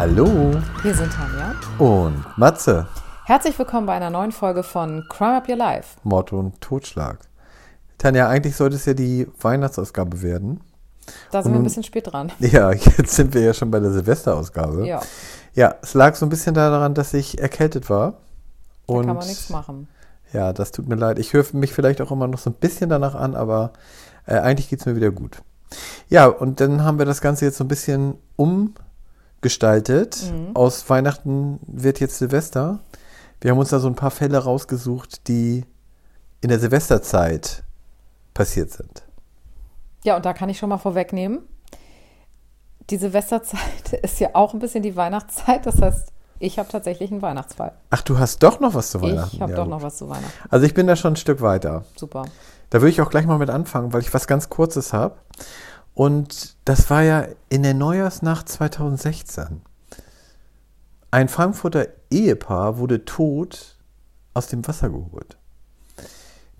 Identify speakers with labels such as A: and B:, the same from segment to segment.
A: Hallo
B: Wir sind Tanja.
A: und Matze,
B: Herzlich willkommen bei einer neuen Folge von Crime Up Your Life.
A: Mord und Totschlag. Tanja, eigentlich sollte es ja die Weihnachtsausgabe werden.
B: Da sind wir
A: Und-
B: ein bisschen spät dran.
A: Ja, jetzt sind wir ja schon bei der Silvesterausgabe.
B: Ja,
A: Ja, es lag so ein bisschen daran, dass ich erkältet war.
B: da
A: Und
B: kann man nichts machen.
A: ja, das tut mir leid. Ich höre mich vielleicht auch immer noch so ein bisschen danach an, aber äh, eigentlich geht es mir wieder gut. Ja, und dann haben wir das Ganze jetzt so ein bisschen umgestaltet.
B: Mhm.
A: Aus Weihnachten wird jetzt Silvester. Wir haben uns da so ein paar Fälle rausgesucht, die in der Silvesterzeit passiert sind.
B: Ja, und da kann ich schon mal vorwegnehmen. Die Silvesterzeit ist ja auch ein bisschen die Weihnachtszeit. Das heißt, ich habe tatsächlich einen Weihnachtsfall.
A: Ach, du hast doch noch was zu Weihnachten.
B: Ich habe
A: Ja,
B: doch
A: gut.
B: noch was zu Weihnachten.
A: Also ich bin da schon ein Stück weiter.
B: Super.
A: Da würde ich auch gleich mal mit anfangen, weil ich was ganz Kurzes habe. Und das war ja in der Neujahrsnacht 2016. Ein Frankfurter Ehepaar wurde tot aus dem Wasser geholt.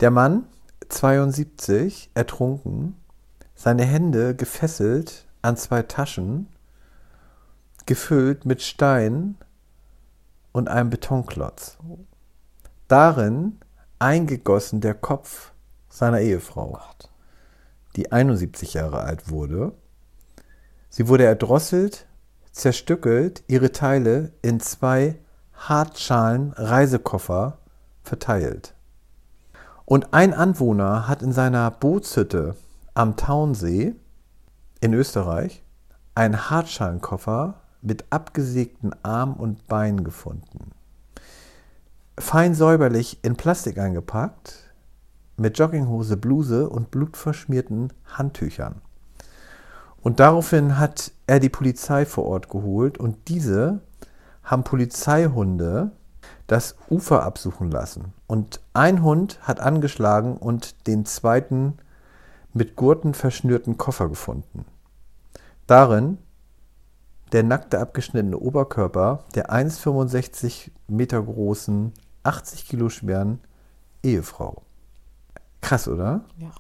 A: Der Mann, 72, ertrunken, seine Hände gefesselt an zwei Taschen, gefüllt mit Stein und einem Betonklotz. Darin eingegossen der Kopf seiner Ehefrau,
B: Gott.
A: Die 71 Jahre alt wurde. Sie wurde erdrosselt, zerstückelt, ihre Teile in zwei Hartschalen Reisekoffer verteilt. Und ein Anwohner hat in seiner Bootshütte am Taunsee in Österreich einen Hartschalenkoffer mit abgesägten Arm und Beinen gefunden. Fein säuberlich in Plastik eingepackt, mit Jogginghose, Bluse und blutverschmierten Handtüchern. Und daraufhin hat er die Polizei vor Ort geholt und diese haben Polizeihunde das Ufer absuchen lassen. Und ein Hund hat angeschlagen und den zweiten mit Gurten verschnürten Koffer gefunden. Darin der nackte abgeschnittene Oberkörper der 1,65 Meter großen, 80 Kilo schweren Ehefrau. Krass, oder?
B: Ja.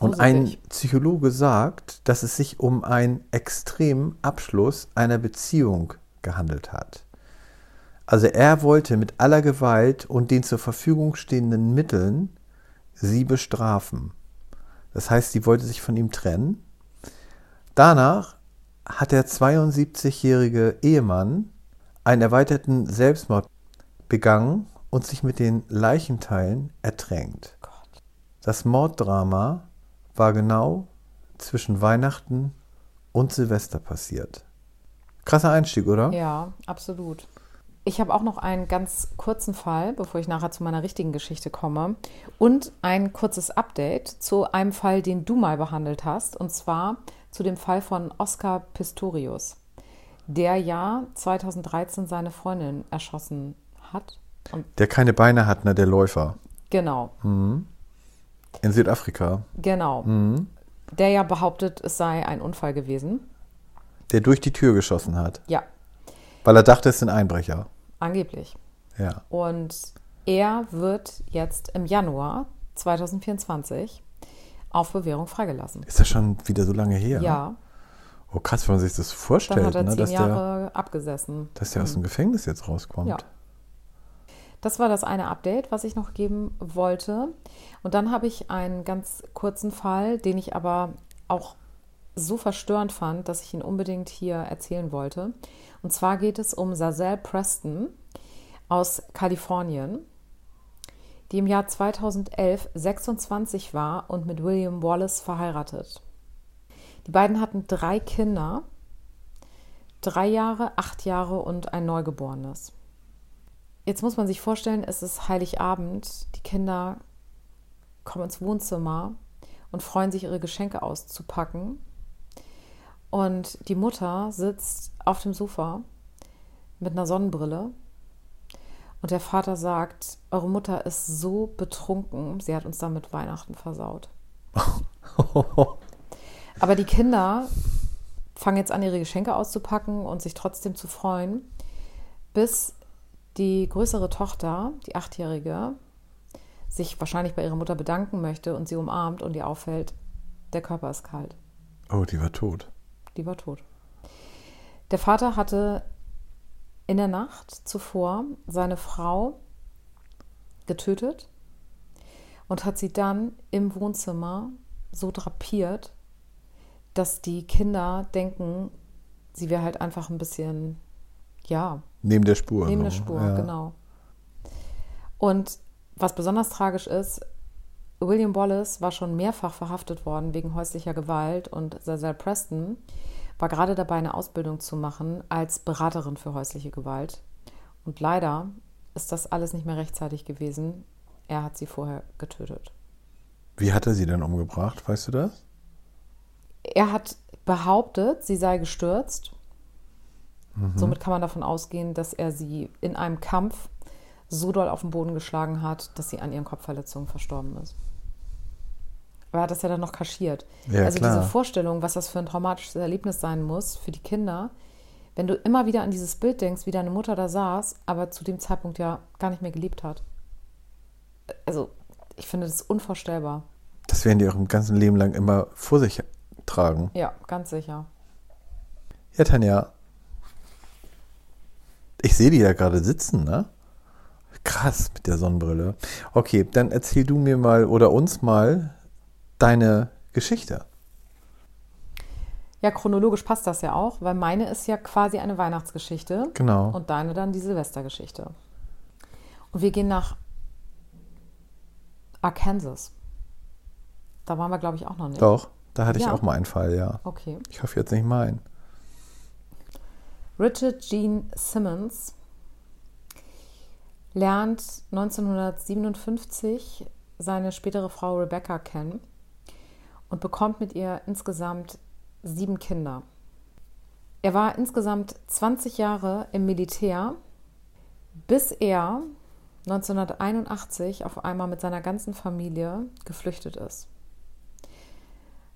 A: Und ein. Psychologe sagt, dass es sich um einen extremen Abschluss einer Beziehung gehandelt hat. Also er wollte mit aller Gewalt und den zur Verfügung stehenden Mitteln sie bestrafen. Das heißt, sie wollte sich von ihm trennen. Danach hat der 72-jährige Ehemann einen erweiterten Selbstmord begangen und sich mit den Leichenteilen ertränkt. Das Morddrama war genau zwischen Weihnachten und Silvester passiert. Krasser Einstieg, oder?
B: Ja, absolut. Ich habe auch noch einen ganz kurzen Fall, bevor ich nachher zu meiner richtigen Geschichte komme. Und ein kurzes Update zu einem Fall, den du mal behandelt hast. Und zwar zu dem Fall von Oscar Pistorius, der ja 2013 seine Freundin erschossen hat.
A: Der keine Beine hat, ne, der Läufer.
B: genau,
A: In Südafrika.
B: genau. Der ja behauptet, es sei ein Unfall gewesen.
A: Der durch die Tür geschossen hat.
B: Ja,
A: Weil er dachte, es sind Einbrecher.
B: angeblich.
A: Ja.
B: Und er wird jetzt im Januar 2024 auf Bewährung freigelassen.
A: Ist das schon wieder so lange her?
B: Ja,
A: Oh, krass, wenn man sich das
B: dann
A: vorstellt,
B: hat er
A: ne,
B: zehn
A: dass, der,
B: Jahre abgesessen.
A: dass der aus dem Gefängnis jetzt rauskommt.
B: Ja. Das war das eine Update, was ich noch geben wollte. Und dann habe ich einen ganz kurzen Fall, den ich aber auch so verstörend fand, dass ich ihn unbedingt hier erzählen wollte. Und zwar geht es um Sazelle Preston aus Kalifornien, die im Jahr 2011 26 war und mit William Wallace verheiratet. Die beiden hatten drei Kinder, drei Jahre, acht Jahre und ein Neugeborenes. Jetzt muss man sich vorstellen, es ist Heiligabend. Die Kinder kommen ins Wohnzimmer und freuen sich, ihre Geschenke auszupacken. Und die Mutter sitzt auf dem Sofa mit einer Sonnenbrille. Und der Vater sagt, eure Mutter ist so betrunken, sie hat uns damit Weihnachten versaut. Aber die Kinder fangen jetzt an, ihre Geschenke auszupacken und sich trotzdem zu freuen, bis die größere Tochter, die Achtjährige, sich wahrscheinlich bei ihrer Mutter bedanken möchte und sie umarmt und ihr auffällt, der Körper ist kalt.
A: Oh, die war tot.
B: Die war tot. Der Vater hatte in der Nacht zuvor seine Frau getötet und hat sie dann im Wohnzimmer so drapiert, dass die Kinder denken, sie wäre halt einfach ein bisschen, ja.
A: Neben der Spur.
B: Neben
A: so.
B: der Spur,
A: ja.
B: genau. Und was besonders tragisch ist, William Wallace war schon mehrfach verhaftet worden wegen häuslicher Gewalt und Zazel Preston war gerade dabei, eine Ausbildung zu machen als Beraterin für häusliche Gewalt. Und leider ist das alles nicht mehr rechtzeitig gewesen. Er hat sie vorher getötet.
A: Wie hat er sie denn umgebracht? Weißt du das?
B: Er hat behauptet, sie sei gestürzt. Somit kann man davon ausgehen, dass er sie in einem Kampf so doll auf den Boden geschlagen hat, dass sie an ihren Kopfverletzungen verstorben ist. Aber er hat das ja dann noch kaschiert.
A: Ja,
B: also
A: klar.
B: diese Vorstellung, was das für ein traumatisches Erlebnis sein muss für die Kinder, wenn du immer wieder an dieses Bild denkst, wie deine Mutter da saß, aber zu dem Zeitpunkt ja gar nicht mehr geliebt hat. Also, ich finde das unvorstellbar.
A: Das werden die auch im ganzen Leben lang immer vor sich tragen.
B: Ja, ganz sicher.
A: Ja, Tanja. Ich sehe die ja gerade sitzen, ne? Krass mit der Sonnenbrille. Okay, dann erzähl du mir mal oder uns mal deine Geschichte.
B: Ja, chronologisch passt das ja auch, weil meine ist ja quasi eine Weihnachtsgeschichte
A: Genau.
B: und deine dann die Silvestergeschichte. Und wir gehen nach Arkansas. Da waren wir, glaube ich, auch noch nicht.
A: Doch, da hatte ich
B: Ja.
A: auch mal einen Fall, ja.
B: Okay.
A: Ich hoffe jetzt nicht meinen.
B: Richard Gene Simmons lernt 1957 seine spätere Frau Rebecca kennen und bekommt mit ihr insgesamt sieben Kinder. Er war insgesamt 20 Jahre im Militär, bis er 1981 auf einmal mit seiner ganzen Familie geflüchtet ist.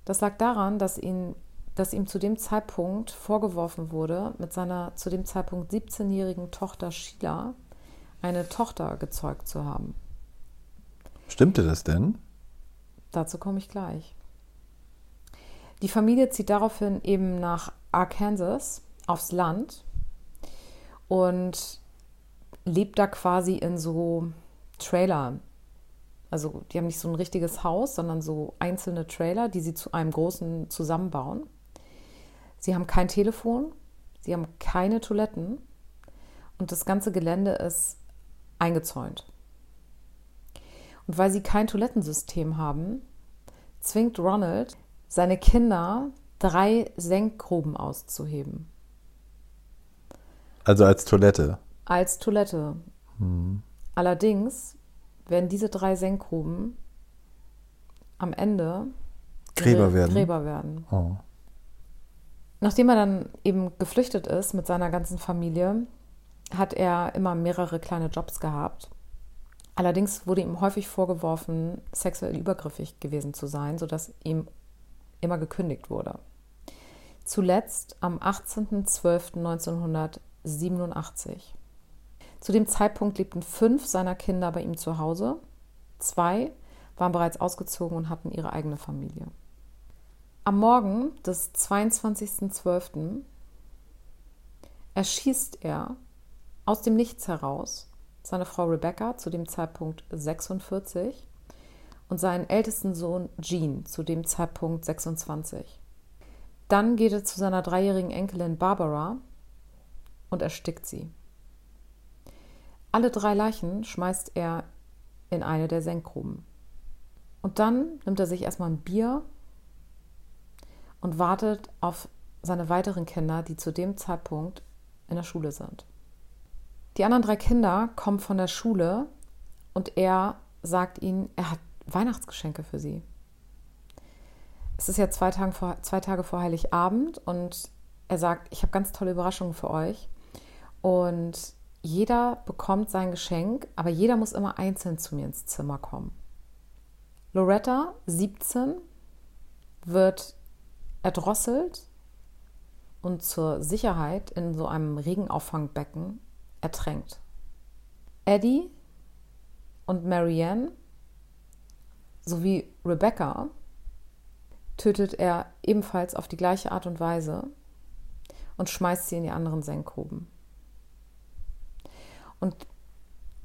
B: Das lag daran, dass, ihn, dass ihm zu dem Zeitpunkt vorgeworfen wurde, mit seiner zu dem Zeitpunkt 17-jährigen Tochter Sheila eine Tochter gezeugt zu haben.
A: Stimmte das denn?
B: Dazu komme ich gleich. Die Familie zieht daraufhin eben nach Arkansas aufs Land und lebt da quasi in so Trailer. Also die haben nicht so ein richtiges Haus, sondern so einzelne Trailer, die sie zu einem großen zusammenbauen. Sie haben kein Telefon, sie haben keine Toiletten und das ganze Gelände ist eingezäunt. Und weil sie kein Toilettensystem haben, zwingt Ronald seine Kinder, drei Senkgruben auszuheben.
A: Also als Toilette.
B: Als Toilette. Allerdings werden diese drei Senkgruben am Ende
A: Gräber werden.
B: Gräber werden.
A: Oh.
B: Nachdem er dann eben geflüchtet ist mit seiner ganzen Familie, hat er immer mehrere kleine Jobs gehabt. Allerdings wurde ihm häufig vorgeworfen, sexuell übergriffig gewesen zu sein, sodass ihm immer gekündigt wurde. Zuletzt am 18.12.1987. Zu dem Zeitpunkt lebten fünf seiner Kinder bei ihm zu Hause. Zwei waren bereits ausgezogen und hatten ihre eigene Familie. Am Morgen des 22.12. erschießt er aus dem Nichts heraus seine Frau Rebecca, zu dem Zeitpunkt 46, und seinen ältesten Sohn Gene, zu dem Zeitpunkt 26. Dann geht er zu seiner dreijährigen Enkelin Barbara und erstickt sie. Alle drei Leichen schmeißt er in eine der Senkgruben. Und dann nimmt er sich erstmal ein Bier und wartet auf seine weiteren Kinder, die zu dem Zeitpunkt in der Schule sind. Die anderen drei Kinder kommen von der Schule und er sagt ihnen, er hat Weihnachtsgeschenke für sie. Es ist ja zwei Tage vor, zwei Tage vor Heiligabend und er sagt, ich habe ganz tolle Überraschungen für euch. Und jeder bekommt sein Geschenk, aber jeder muss immer einzeln zu mir ins Zimmer kommen. Loretta, 17, wird erdrosselt und zur Sicherheit in so einem Regenauffangbbecken ertränkt. Eddie und Marianne sowie Rebecca tötet er ebenfalls auf die gleiche Art und Weise. und schmeißt sie in die anderen Senkgruben. Und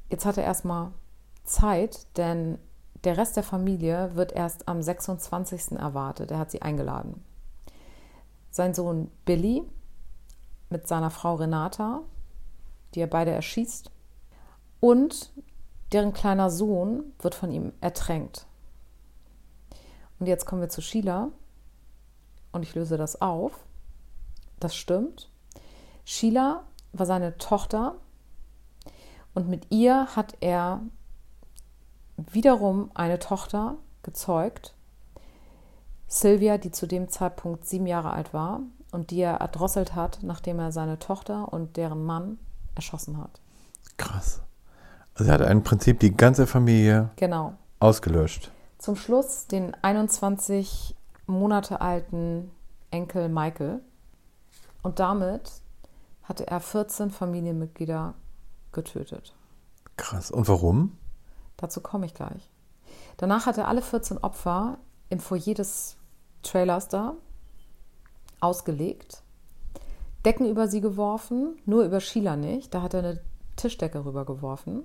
B: jetzt hat er erstmal Zeit, denn der Rest der Familie wird erst am 26. erwartet. Er hat sie eingeladen. Sein Sohn Billy mit seiner Frau Renata, die er beide erschießt, und deren kleiner Sohn wird von ihm ertränkt. Und jetzt kommen wir zu Sheila und ich löse das auf. Das stimmt. Sheila war seine Tochter und mit ihr hat er wiederum eine Tochter gezeugt, Sylvia, die zu dem Zeitpunkt sieben Jahre alt war und die er erdrosselt hat, nachdem er seine Tochter und deren Mann erschossen hat.
A: Krass. Also er hat im Prinzip die ganze Familie
B: genau.
A: ausgelöscht.
B: Zum Schluss den 21 Monate alten Enkel Michael. Und damit hatte er 14 Familienmitglieder getötet.
A: Krass. Und warum?
B: Dazu komme ich gleich. Danach hat er alle 14 Opfer im Foyer des Trailers da ausgelegt, Decken über sie geworfen, nur über Sheila nicht. Da hat er eine Tischdecke rübergeworfen.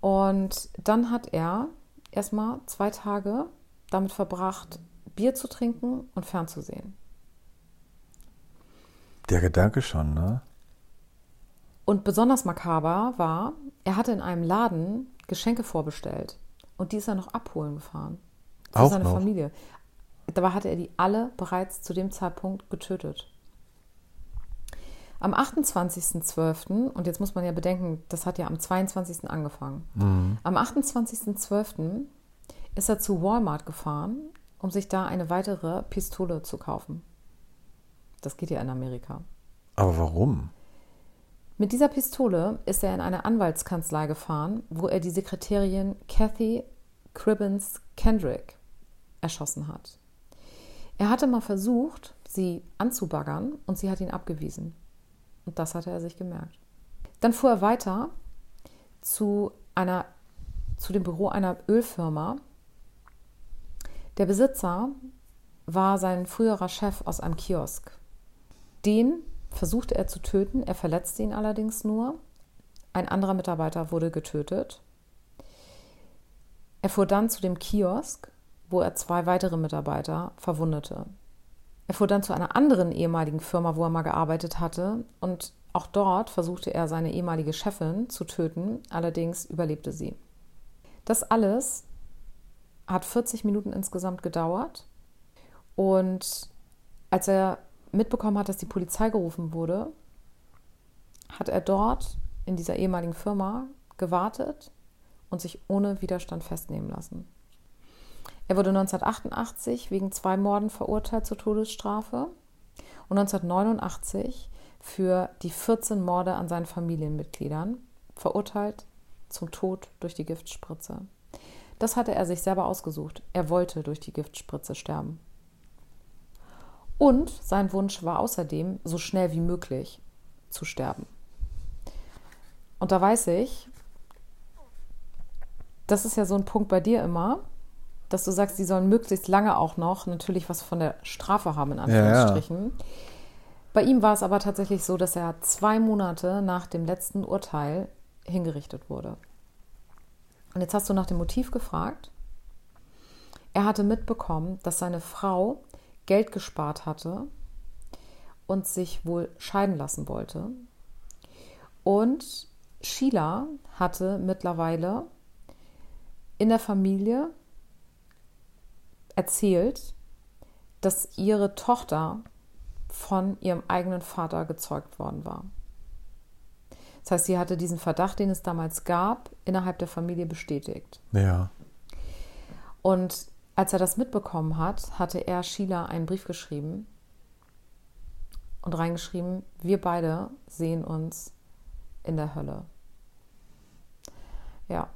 B: Und dann hat er erstmal zwei Tage damit verbracht, Bier zu trinken und fernzusehen.
A: Der Gedanke schon, ne?
B: Und besonders makaber war, er hatte in einem Laden Geschenke vorbestellt. Und die ist er noch abholen gefahren. Für
A: Auch
B: seine
A: noch?
B: Familie. Dabei hatte er die alle bereits zu dem Zeitpunkt getötet. Am 28.12., und jetzt muss man ja bedenken, das hat ja am 22. angefangen.
A: Mhm.
B: Am 28.12. ist er zu Walmart gefahren, um sich da eine weitere Pistole zu kaufen. Das geht ja in Amerika.
A: Aber warum?
B: Mit dieser Pistole ist er in eine Anwaltskanzlei gefahren, wo er die Sekretärin Kathy Cribbins Kendrick erschossen hat. Er hatte mal versucht, sie anzubaggern und sie hat ihn abgewiesen. Und das hatte er sich gemerkt. Dann fuhr er weiter zu, einer, zu dem Büro einer Ölfirma. Der Besitzer war sein früherer Chef aus einem Kiosk. Den versuchte er zu töten, er verletzte ihn allerdings nur. Ein anderer Mitarbeiter wurde getötet. Er fuhr dann zu dem Kiosk, wo er zwei weitere Mitarbeiter verwundete. Er fuhr dann zu einer anderen ehemaligen Firma, wo er mal gearbeitet hatte, und auch dort versuchte er seine ehemalige Chefin zu töten, allerdings überlebte sie. Das alles hat 40 Minuten insgesamt gedauert und als er mitbekommen hat, dass die Polizei gerufen wurde, hat er dort in dieser ehemaligen Firma gewartet und sich ohne Widerstand festnehmen lassen. Er wurde 1988 wegen zwei Morden verurteilt zur Todesstrafe und 1989 für die 14 Morde an seinen Familienmitgliedern verurteilt zum Tod durch die Giftspritze. Das hatte er sich selber ausgesucht. Er wollte durch die Giftspritze sterben. Und sein Wunsch war außerdem, so schnell wie möglich zu sterben. Und da weiß ich, das ist ja so ein Punkt bei dir immer, dass du sagst, sie sollen möglichst lange auch noch natürlich was von der Strafe haben, in Anführungsstrichen. Ja, ja. Bei ihm war es aber tatsächlich so, dass er zwei Monate nach dem letzten Urteil hingerichtet wurde. Und jetzt hast du nach dem Motiv gefragt. Er hatte mitbekommen, dass seine Frau Geld gespart hatte und sich wohl scheiden lassen wollte. Und Sheila hatte mittlerweile in der Familie erzählt, dass ihre Tochter von ihrem eigenen Vater gezeugt worden war. Das heißt, sie hatte diesen Verdacht, den es damals gab, innerhalb der Familie bestätigt.
A: Ja.
B: Und als er das mitbekommen hat, hatte er Sheila einen Brief geschrieben und reingeschrieben, wir beide sehen uns in der Hölle. Ja,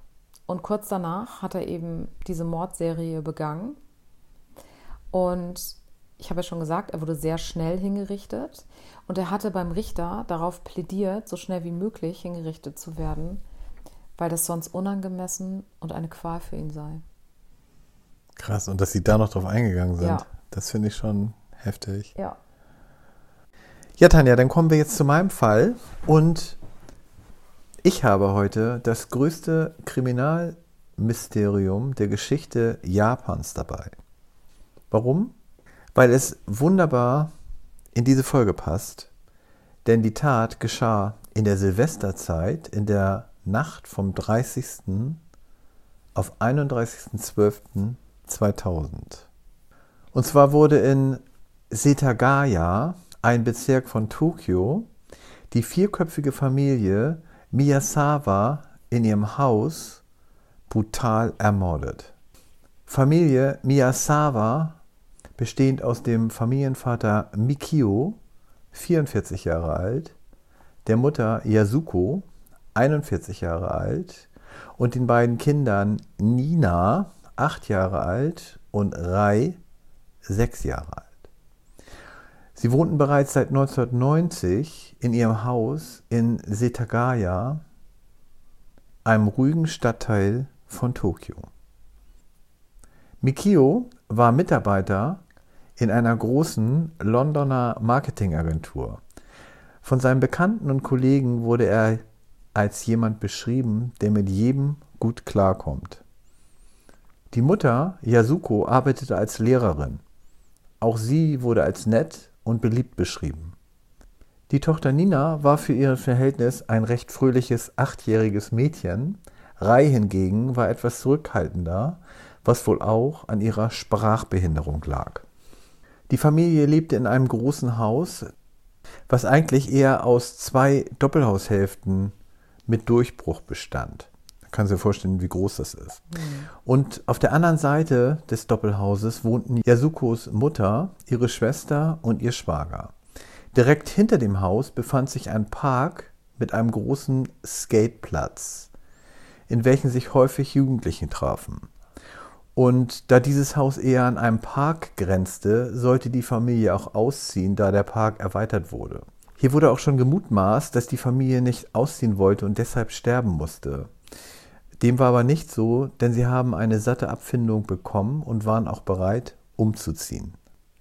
B: und kurz danach hat er eben diese Mordserie begangen. Und ich habe ja schon gesagt, er wurde sehr schnell hingerichtet. Und er hatte beim Richter darauf plädiert, so schnell wie möglich hingerichtet zu werden, weil das sonst unangemessen und eine Qual für ihn sei.
A: Krass, und dass sie da noch drauf eingegangen sind,
B: Ja.
A: das finde ich schon heftig.
B: Ja.
A: Ja, Tanja, dann kommen wir jetzt zu meinem Fall. Und ich habe heute das größte Kriminalmysterium der Geschichte Japans dabei. Warum? Weil es wunderbar in diese Folge passt. Denn die Tat geschah in der Silvesterzeit, in der Nacht vom 30. auf 31.12.2000. Und zwar wurde in Setagaya, ein Bezirk von Tokio, die vierköpfige Familie Miyazawa in ihrem Haus brutal ermordet. Familie Miyazawa, bestehend aus dem Familienvater Mikio, 44 Jahre alt, der Mutter Yasuko, 41 Jahre alt, und den beiden Kindern Nina, 8 Jahre alt, und Rai, 6 Jahre alt. Sie wohnten bereits seit 1990 in ihrem Haus in Setagaya, einem ruhigen Stadtteil von Tokio. Mikio war Mitarbeiter in einer großen Londoner Marketingagentur. Von seinen Bekannten und Kollegen wurde er als jemand beschrieben, der mit jedem gut klarkommt. Die Mutter Yasuko arbeitete als Lehrerin. Auch sie wurde als nett und beliebt beschrieben. Die Tochter Nina war für ihr Verhältnis ein recht fröhliches achtjähriges Mädchen, Rai hingegen war etwas zurückhaltender, was wohl auch an ihrer Sprachbehinderung lag. Die Familie lebte in einem großen Haus, was eigentlich eher aus zwei Doppelhaushälften mit Durchbruch bestand. Man kann sich vorstellen, wie groß das ist. Mhm. Und auf der anderen Seite des Doppelhauses wohnten Yasukos Mutter, ihre Schwester und ihr Schwager. Direkt hinter dem Haus befand sich ein Park mit einem großen Skateplatz, in welchem sich häufig Jugendliche trafen. Und da dieses Haus eher an einem Park grenzte, sollte die Familie auch ausziehen, da der Park erweitert wurde. Hier wurde auch schon gemutmaßt, dass die Familie nicht ausziehen wollte und deshalb sterben musste. Dem war aber nicht so, denn sie haben eine satte Abfindung bekommen und waren auch bereit, umzuziehen.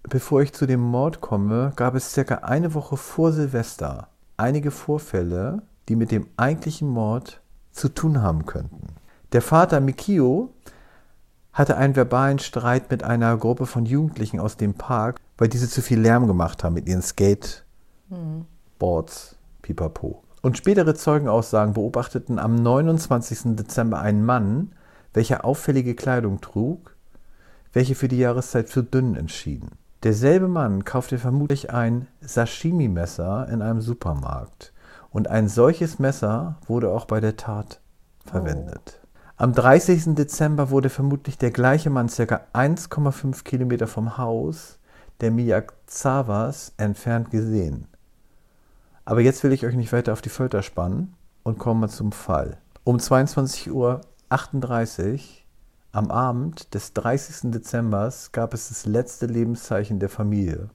A: Bevor ich zu dem Mord komme, gab es circa eine Woche vor Silvester einige Vorfälle, die mit dem eigentlichen Mord zu tun haben könnten. Der Vater Mikio hatte einen verbalen Streit mit einer Gruppe von Jugendlichen aus dem Park, weil diese zu viel Lärm gemacht haben mit ihren Skateboards, pipapo. Und spätere Zeugenaussagen beobachteten am 29. Dezember einen Mann, welcher auffällige Kleidung trug, welche für die Jahreszeit zu dünn entschieden. Derselbe Mann kaufte vermutlich ein Sashimi-Messer in einem Supermarkt. Und ein solches Messer wurde auch bei der Tat verwendet. Oh. Am 30. Dezember wurde vermutlich der gleiche Mann ca. 1,5 Kilometer vom Haus der Miyazawas entfernt gesehen. Aber jetzt will ich euch nicht weiter auf die Folter spannen und kommen wir zum Fall. Um 22.38 Uhr am Abend des 30. Dezember gab es das letzte Lebenszeichen der Familie.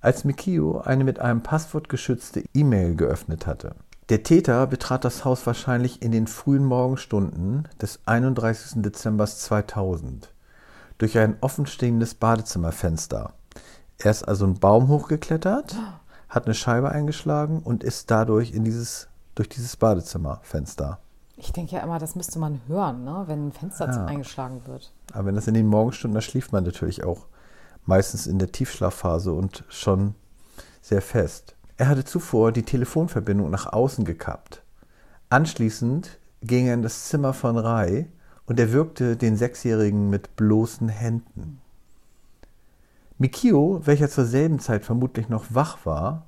A: Als Mikio eine mit einem Passwort geschützte E-Mail geöffnet hatte. Der Täter betrat das Haus wahrscheinlich in den frühen Morgenstunden des 31. Dezember 2000 durch ein offenstehendes Badezimmerfenster. Er ist also einen Baum hochgeklettert, hat eine Scheibe eingeschlagen und ist dadurch in dieses, durch dieses Badezimmerfenster.
B: Ich denke ja immer, das müsste man hören, ne? wenn ein Fenster ja. eingeschlagen wird.
A: Aber wenn das in den Morgenstunden, da schläft man natürlich auch meistens in der Tiefschlafphase und schon sehr fest. Er hatte zuvor die Telefonverbindung nach außen gekappt. Anschließend ging er in das Zimmer von Rai und er wirkte den Sechsjährigen mit bloßen Händen. Mikio, welcher zur selben Zeit vermutlich noch wach war,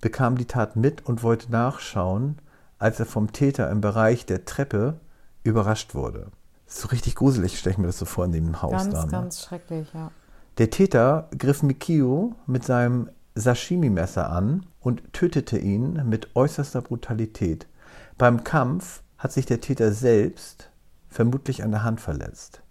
A: bekam die Tat mit und wollte nachschauen, als er vom Täter im Bereich der Treppe überrascht wurde. So richtig gruselig stelle ich mir das so vor in dem Haus
B: ganz,
A: da.
B: Ganz, ganz schrecklich, ja.
A: Der Täter griff Mikio mit seinem Sashimi-Messer an und tötete ihn mit äußerster Brutalität. Beim Kampf hat sich der Täter selbst vermutlich an der Hand verletzt.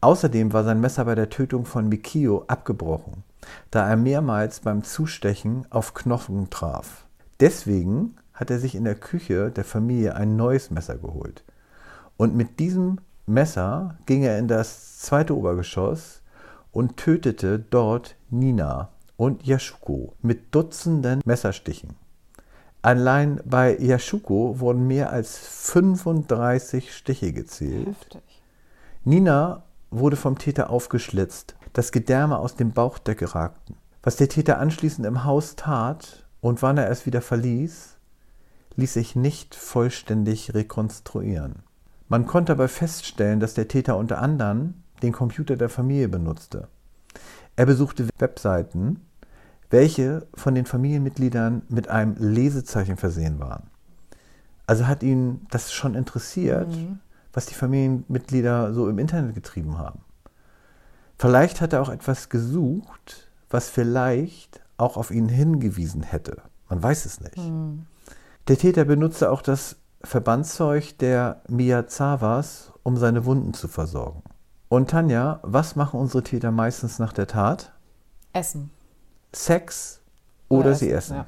A: Außerdem war sein Messer bei der Tötung von Mikio abgebrochen, da er mehrmals beim Zustechen auf Knochen traf. Deswegen hat er sich in der Küche der Familie ein neues Messer geholt. Und mit diesem Messer ging er in das zweite Obergeschoss und tötete dort Nina und Yashuko mit Dutzenden Messerstichen. Allein bei Yashuko wurden mehr als 35 Stiche gezählt.
B: Heftig.
A: Nina wurde vom Täter aufgeschlitzt, das Gedärme aus dem Bauchdeckel ragten. Was der Täter anschließend im Haus tat und wann er es wieder verließ, ließ sich nicht vollständig rekonstruieren. Man konnte aber feststellen, dass der Täter unter anderem den Computer der Familie benutzte. Er besuchte Webseiten, welche von den Familienmitgliedern mit einem Lesezeichen versehen waren. Also hat ihn das schon interessiert, was die Familienmitglieder so im Internet getrieben haben. Vielleicht hat er auch etwas gesucht, was vielleicht auch auf ihn hingewiesen hätte. Man weiß es nicht. Der Täter benutzte auch das Verbandszeug der Miyazawas, um seine Wunden zu versorgen. Und Tanja, was machen unsere Täter meistens nach der Tat?
B: Essen.
A: Sex oder, sie essen.
B: Ja.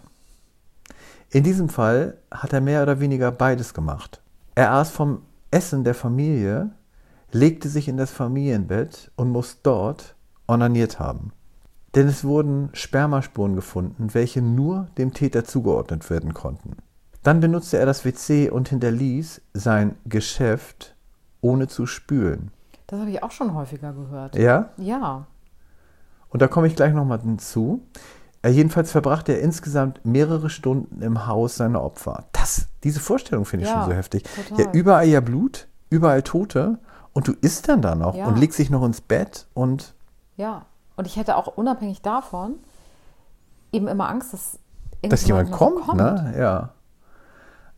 A: In diesem Fall hat er mehr oder weniger beides gemacht. Er aß vom Essen der Familie, legte sich in das Familienbett und muss dort onaniert haben. Denn es wurden Spermaspuren gefunden, welche nur dem Täter zugeordnet werden konnten. Dann benutzte er das WC und hinterließ sein Geschäft ohne zu spülen.
B: Das habe ich auch schon häufiger gehört.
A: Ja?
B: Ja.
A: Und da komme ich gleich nochmal hinzu. Er jedenfalls verbrachte er insgesamt mehrere Stunden im Haus seiner Opfer. Das, diese Vorstellung finde ich
B: Ja,
A: schon so heftig.
B: total.
A: Ja, überall ja Blut, überall Tote und du isst dann da noch
B: Ja.
A: und legst dich noch ins Bett und
B: Ja. Und ich hätte auch unabhängig davon eben immer Angst, dass,
A: dass jemand
B: noch
A: kommt, ne? Ja.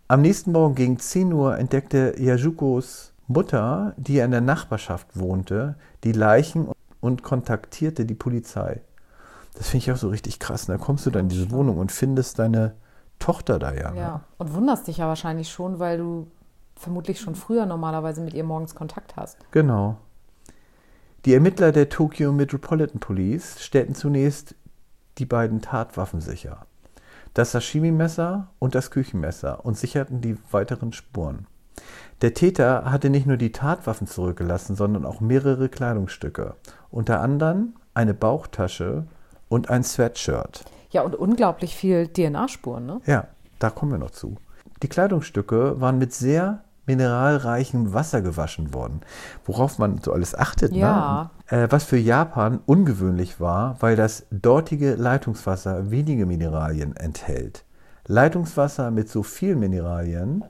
A: Am nächsten Morgen gegen 10 Uhr entdeckte Yajukos Mutter, die in der Nachbarschaft wohnte, die Leichen und kontaktierte die Polizei. Das finde ich auch so richtig krass. ne? Da kommst du dann in diese Wohnung und findest deine Tochter da ja. ne?
B: Ja. Und wunderst dich ja wahrscheinlich schon, weil du vermutlich schon früher normalerweise mit ihr morgens Kontakt hast.
A: Genau. Die Ermittler der Tokyo Metropolitan Police stellten zunächst die beiden Tatwaffen sicher. Das Sashimi-Messer und das Küchenmesser und sicherten die weiteren Spuren. Der Täter hatte nicht nur die Tatwaffen zurückgelassen, sondern auch mehrere Kleidungsstücke. Unter anderem eine Bauchtasche und ein Sweatshirt.
B: Ja, und unglaublich viel DNA-Spuren, ne?
A: Ja, da kommen wir noch zu. Die Kleidungsstücke waren mit sehr mineralreichem Wasser gewaschen worden, worauf man so alles achtet.
B: Ja.
A: Ne? Äh, was für Japan ungewöhnlich war, weil das dortige Leitungswasser wenige Mineralien enthält. Leitungswasser mit so vielen Mineralien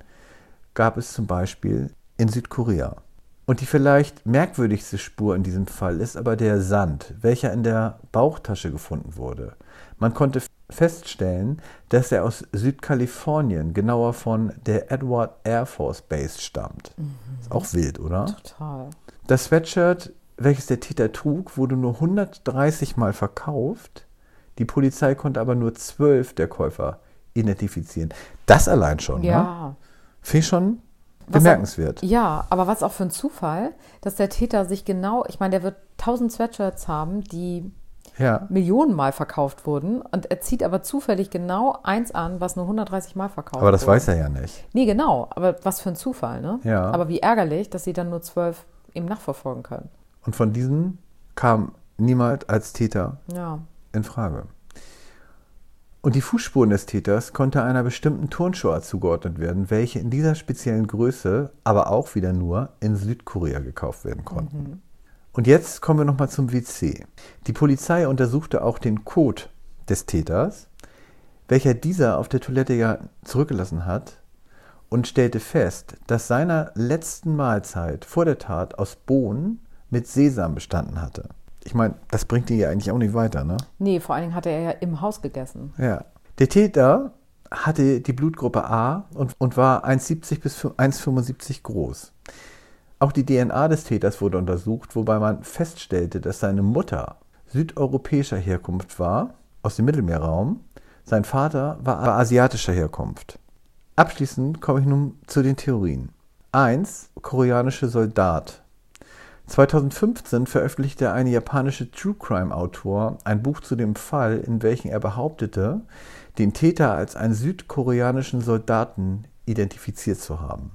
A: gab es zum Beispiel in Südkorea. Und die vielleicht merkwürdigste Spur in diesem Fall ist aber der Sand, welcher in der Bauchtasche gefunden wurde. Man konnte feststellen, dass er aus Südkalifornien, genauer von der Edward Air Force Base stammt. Ist auch wild, oder?
B: Total.
A: Das Sweatshirt, welches der Täter trug, wurde nur 130 Mal verkauft. Die Polizei konnte aber nur zwölf der Käufer identifizieren. Das allein schon, ne?
B: Ja.
A: Finde ich schon bemerkenswert.
B: Auch, ja, aber was auch für ein Zufall, dass der Täter sich genau, ich meine, der wird tausend Sweatshirts haben, die
A: Ja.
B: Millionenmal verkauft wurden und er zieht aber zufällig genau eins an, was nur 130 Mal verkauft
A: Aber das
B: wurde.
A: weiß er ja nicht.
B: Nee, genau, aber was für ein Zufall, ne?
A: Ja.
B: Aber wie ärgerlich, dass sie dann nur zwölf eben nachverfolgen können.
A: Und von diesen kam niemand als Täter
B: Ja.
A: in Frage. Und die Fußspuren des Täters konnte einer bestimmten Turnschuhe zugeordnet werden, welche in dieser speziellen Größe, aber auch wieder nur in Südkorea gekauft werden konnten. Und jetzt kommen wir nochmal zum WC. Die Polizei untersuchte auch den Code des Täters, welcher dieser auf der Toilette ja zurückgelassen hat, und stellte fest, dass seiner letzten Mahlzeit vor der Tat aus Bohnen mit Sesam bestanden hatte. Ich meine, das bringt ihn ja eigentlich auch nicht weiter, ne?
B: Nee, vor allen Dingen hat er ja im Haus gegessen.
A: Ja. Der Täter hatte die Blutgruppe A und, und war 1,70 bis 1,75 groß. Auch die DNA des Täters wurde untersucht, wobei man feststellte, dass seine Mutter südeuropäischer Herkunft war, aus dem Mittelmeerraum. Sein Vater war aber asiatischer Herkunft. Abschließend komme ich nun zu den Theorien. 1. Koreanische Soldat. 2015 veröffentlichte eine japanische True Crime Autor ein Buch zu dem Fall, in welchem er behauptete, den Täter als einen südkoreanischen Soldaten identifiziert zu haben.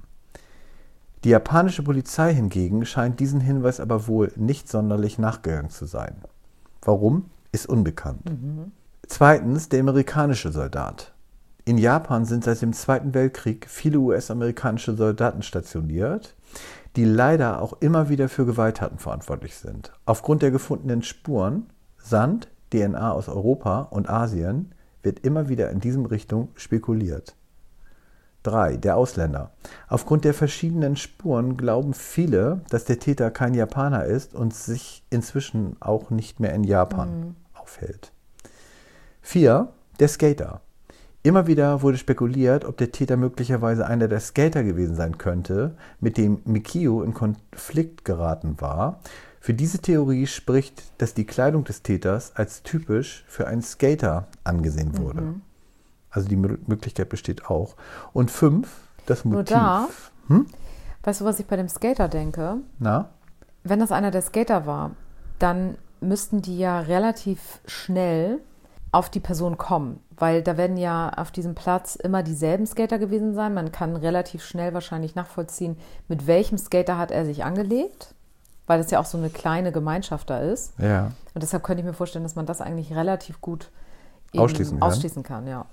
A: Die japanische Polizei hingegen scheint diesen Hinweis aber wohl nicht sonderlich nachgegangen zu sein. Warum? ist unbekannt. Zweitens der amerikanische Soldat. In Japan sind seit dem Zweiten Weltkrieg viele US-amerikanische Soldaten stationiert, die leider auch immer wieder für Gewalttaten verantwortlich sind. Aufgrund der gefundenen Spuren, Sand, DNA aus Europa und Asien, wird immer wieder in diesem Richtung spekuliert. 3. Der Ausländer. Aufgrund der verschiedenen Spuren glauben viele, dass der Täter kein Japaner ist und sich inzwischen auch nicht mehr in Japan aufhält. 4. Der Skater. Immer wieder wurde spekuliert, ob der Täter möglicherweise einer der Skater gewesen sein könnte, mit dem Mikio in Konflikt geraten war. Für diese Theorie spricht, dass die Kleidung des Täters als typisch für einen Skater angesehen wurde. Also die Mö- Möglichkeit besteht auch. Und 5. Das
B: Nur
A: Motiv.
B: da, weißt du, was ich bei dem Skater denke?
A: Na?
B: Wenn das einer der Skater war, dann müssten die ja relativ schnell auf die Person kommen, weil da werden ja auf diesem Platz immer dieselben Skater gewesen sein. Man kann relativ schnell wahrscheinlich nachvollziehen, mit welchem Skater hat er sich angelegt, weil das ja auch so eine kleine Gemeinschaft da ist.
A: Ja.
B: Und deshalb könnte ich mir vorstellen, dass man das eigentlich relativ gut
A: Ausschließen kann.
B: ausschließen kann ja.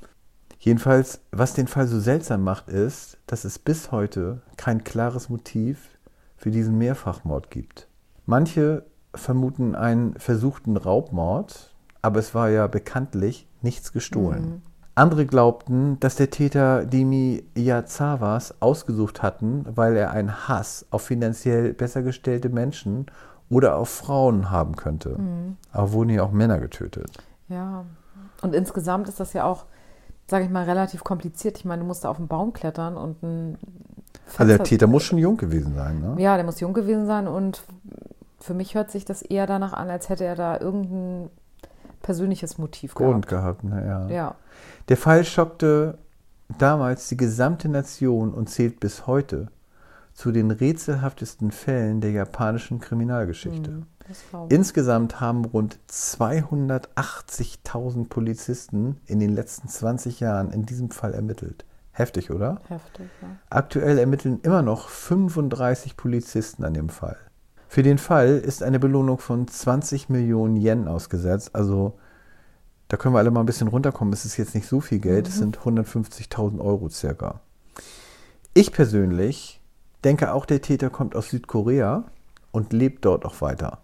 A: Jedenfalls, was den Fall so seltsam macht, ist, dass es bis heute kein klares Motiv für diesen Mehrfachmord gibt. Manche vermuten einen versuchten Raubmord, aber es war ja bekanntlich nichts gestohlen. Andere glaubten, dass der Täter Dimi Yazawas ausgesucht hatten, weil er einen Hass auf finanziell besser gestellte Menschen oder auf Frauen haben könnte. Aber wurden ja auch Männer getötet.
B: Ja. Und insgesamt ist das ja auch, sage ich mal, relativ kompliziert. Ich meine, du musst da auf den Baum klettern und ein
A: Also der
B: Fenster-
A: Täter muss schon jung gewesen sein, ne?
B: Ja, der muss jung gewesen sein und für mich hört sich das eher danach an, als hätte er da irgendein persönliches Motiv
A: Grund
B: gehabt.
A: gehabt, naja.
B: Ja.
A: Der Fall schockte damals die gesamte Nation und zählt bis heute zu den rätselhaftesten Fällen der japanischen Kriminalgeschichte.
B: Ich.
A: Insgesamt haben rund 280.000 Polizisten in den letzten 20 Jahren in diesem Fall ermittelt. Heftig, oder?
B: Heftig, ja.
A: Aktuell ermitteln immer noch 35 Polizisten an dem Fall. Für den Fall ist eine Belohnung von 20 Millionen Yen ausgesetzt. Also da können wir alle mal ein bisschen runterkommen. Es ist jetzt nicht so viel Geld, es sind 150.000 Euro circa. Ich persönlich denke auch, der Täter kommt aus Südkorea und lebt dort auch weiter.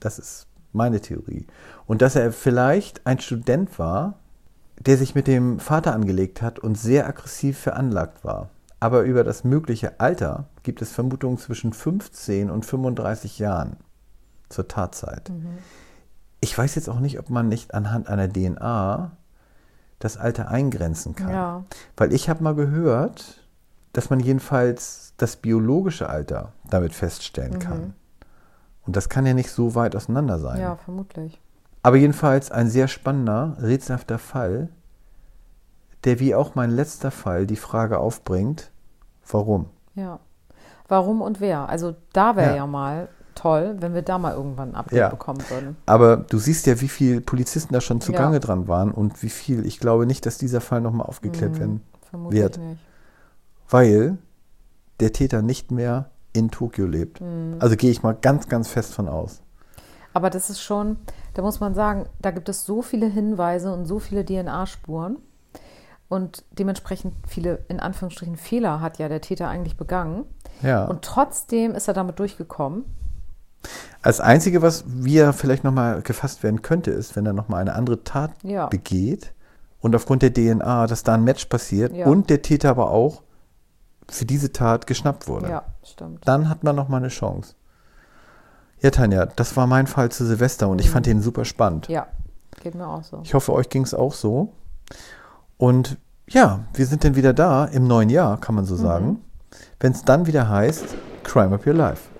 A: Das ist meine Theorie. Und dass er vielleicht ein Student war, der sich mit dem Vater angelegt hat und sehr aggressiv veranlagt war. Aber über das mögliche Alter gibt es Vermutungen zwischen 15 und 35 Jahren zur Tatzeit. Ich weiß jetzt auch nicht, ob man nicht anhand einer DNA das Alter eingrenzen kann.
B: Ja.
A: Weil ich habe mal gehört, dass man jedenfalls das biologische Alter damit feststellen kann. Und das kann ja nicht so weit auseinander sein.
B: ja, vermutlich.
A: Aber jedenfalls ein sehr spannender, rätselhafter Fall, der wie auch mein letzter Fall die Frage aufbringt, warum?
B: Ja. Warum und wer? Also da wäre
A: Ja.
B: ja. mal toll, wenn wir da mal irgendwann ein Update
A: Ja.
B: bekommen würden.
A: Aber du siehst ja, wie viele Polizisten da schon
B: Ja.
A: zugange dran waren und wie viel. Ich glaube nicht, dass dieser Fall nochmal aufgeklärt werden,
B: Vermutlich
A: Wird.
B: nicht.
A: weil der Täter nicht mehr in Tokio lebt.
B: Mhm.
A: Also gehe ich mal ganz, ganz fest von aus.
B: Aber das ist schon, da muss man sagen, da gibt es so viele Hinweise und so viele DNA-Spuren. Und dementsprechend viele, in Anführungsstrichen, Fehler hat ja der Täter eigentlich begangen.
A: Ja.
B: Und trotzdem ist er damit durchgekommen.
A: Als Einzige, was wir vielleicht nochmal gefasst werden könnte, ist, wenn er nochmal eine andere Tat
B: Ja.
A: begeht und aufgrund der DNA, dass da ein Match passiert
B: Ja.
A: und der Täter aber auch für diese Tat geschnappt wurde.
B: Ja, stimmt.
A: Dann hat man nochmal eine Chance. Ja, Tanja, das war mein Fall zu Silvester und ich fand den super spannend.
B: Mhm. Ja, geht mir auch so.
A: Ich hoffe, euch ging es auch so. Und ja, wir sind dann wieder da im neuen Jahr, kann man so sagen. Wenn es dann wieder heißt, Crime Up Your Life.